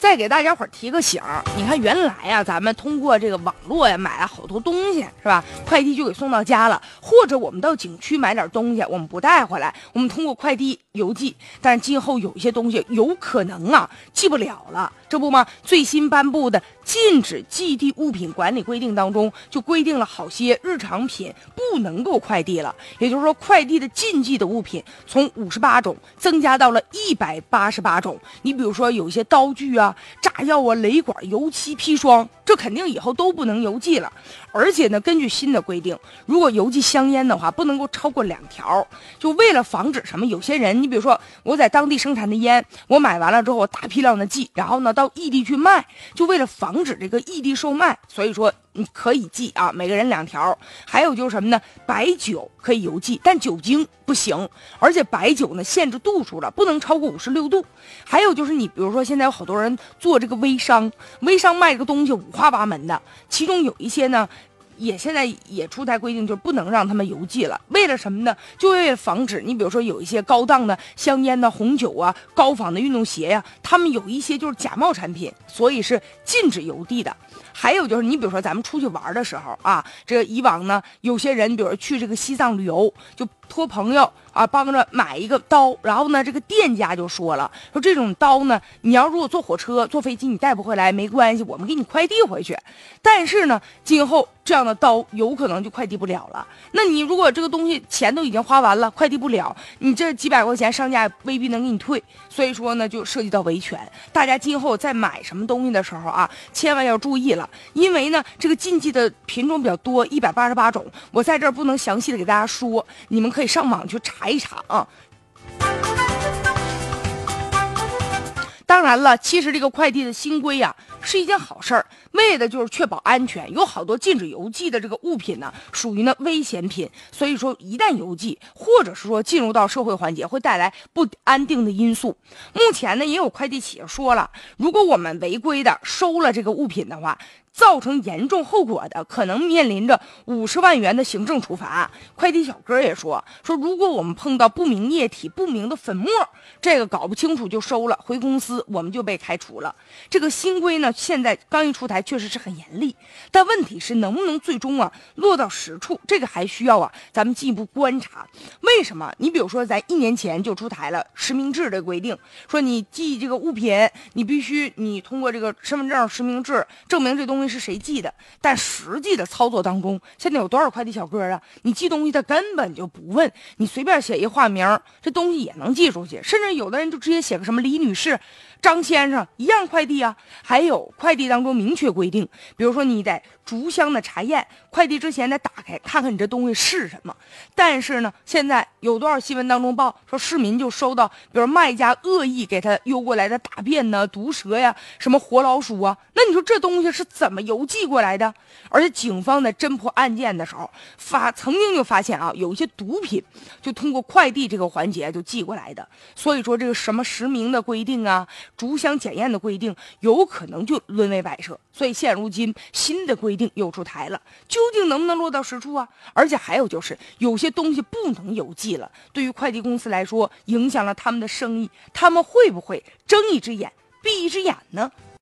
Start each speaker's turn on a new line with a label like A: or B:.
A: 再给大家伙提个醒儿，你看原来呀，咱们通过这个网络呀买了好多东西，是吧？快递就给送到家了，或者我们到景区买点东西，我们不带回来，我们通过快递邮寄。但是今后有一些东西有可能啊寄不了了，这不吗？最新颁布的禁止寄递物品管理规定当中就规定了好些日常品不能够快递了，也就是说，快递的禁忌的物品从五十八种增加到了一百八十八种。你比如说有一些刀具啊。炸药啊，雷管、油漆、砒霜，这肯定以后都不能邮寄了。而且呢，根据新的规定，如果邮寄香烟的话，不能够超过两条。就为了防止什么，有些人，你比如说我在当地生产的烟，我买完了之后，我大批量的寄，然后呢到异地去卖，就为了防止这个异地售卖，所以说。你可以寄啊，每个人两条。还有就是什么呢？白酒可以邮寄，但酒精不行。而且白酒呢，限制度数了，不能超过五十六度。还有就是你，比如说现在有好多人做这个微商，微商卖这个东西五花八门的，其中有一些呢。也现在也出台规定，就是不能让他们邮寄了。为了什么呢？就为了防止你，比如说有一些高档的香烟的红酒啊、高仿的运动鞋呀，他们有一些就是假冒产品，所以是禁止邮递的。还有就是，你比如说咱们出去玩的时候啊，这以往呢，有些人比如说去这个西藏旅游，就托朋友。啊，帮着买一个刀，然后呢，这个店家就说了，说这种刀呢，你要如果坐火车、坐飞机，你带不回来没关系，我们给你快递回去。但是呢，今后这样的刀有可能就快递不了了。那你如果这个东西钱都已经花完了，快递不了，你这几百块钱商家未必能给你退。所以说呢，就涉及到维权。大家今后在买什么东西的时候啊，千万要注意了，因为呢，这个禁忌的品种比较多，一百八十八种，我在这儿不能详细的给大家说，你们可以上网去查。查一查啊！当然了，其实这个快递的新规呀是一件好事儿，为的就是确保安全。有好多禁止邮寄的这个物品呢，属于呢危险品，所以说一旦邮寄，或者是说进入到社会环节，会带来不安定的因素。目前呢，也有快递企业说了，如果我们违规的收了这个物品的话。造成严重后果的，可能面临着五十万元的行政处罚。快递小哥也说说，如果我们碰到不明液体、不明的粉末，这个搞不清楚就收了，回公司我们就被开除了。这个新规呢，现在刚一出台，确实是很严厉，但问题是能不能最终啊落到实处，这个还需要啊咱们进一步观察。为什么？你比如说，咱一年前就出台了实名制的规定，说你寄这个物品，你必须你通过这个身份证实名制证明这东因为。是谁寄的？但实际的操作当中，现在有多少快递小哥啊？你寄东西他根本就不问，你随便写一化名，这东西也能寄出去。甚至有的人就直接写个什么李女士。张先生一样快递啊，还有快递当中明确规定，比如说你得逐箱的查验，快递之前得打开看看你这东西是什么。但是呢，现在有多少新闻当中报说市民就收到，比如卖家恶意给他邮过来的大便呢、毒蛇呀、什么活老鼠啊？那你说这东西是怎么邮寄过来的？而且警方在侦破案件的时候，发曾经就发现啊，有一些毒品就通过快递这个环节就寄过来的。所以说这个什么实名的规定啊。逐箱检验的规定有可能就沦为摆设，所以现如今新的规定又出台了，究竟能不能落到实处啊？而且还有就是有些东西不能邮寄了，对于快递公司来说，影响了他们的生意，他们会不会睁一只眼闭一只眼呢？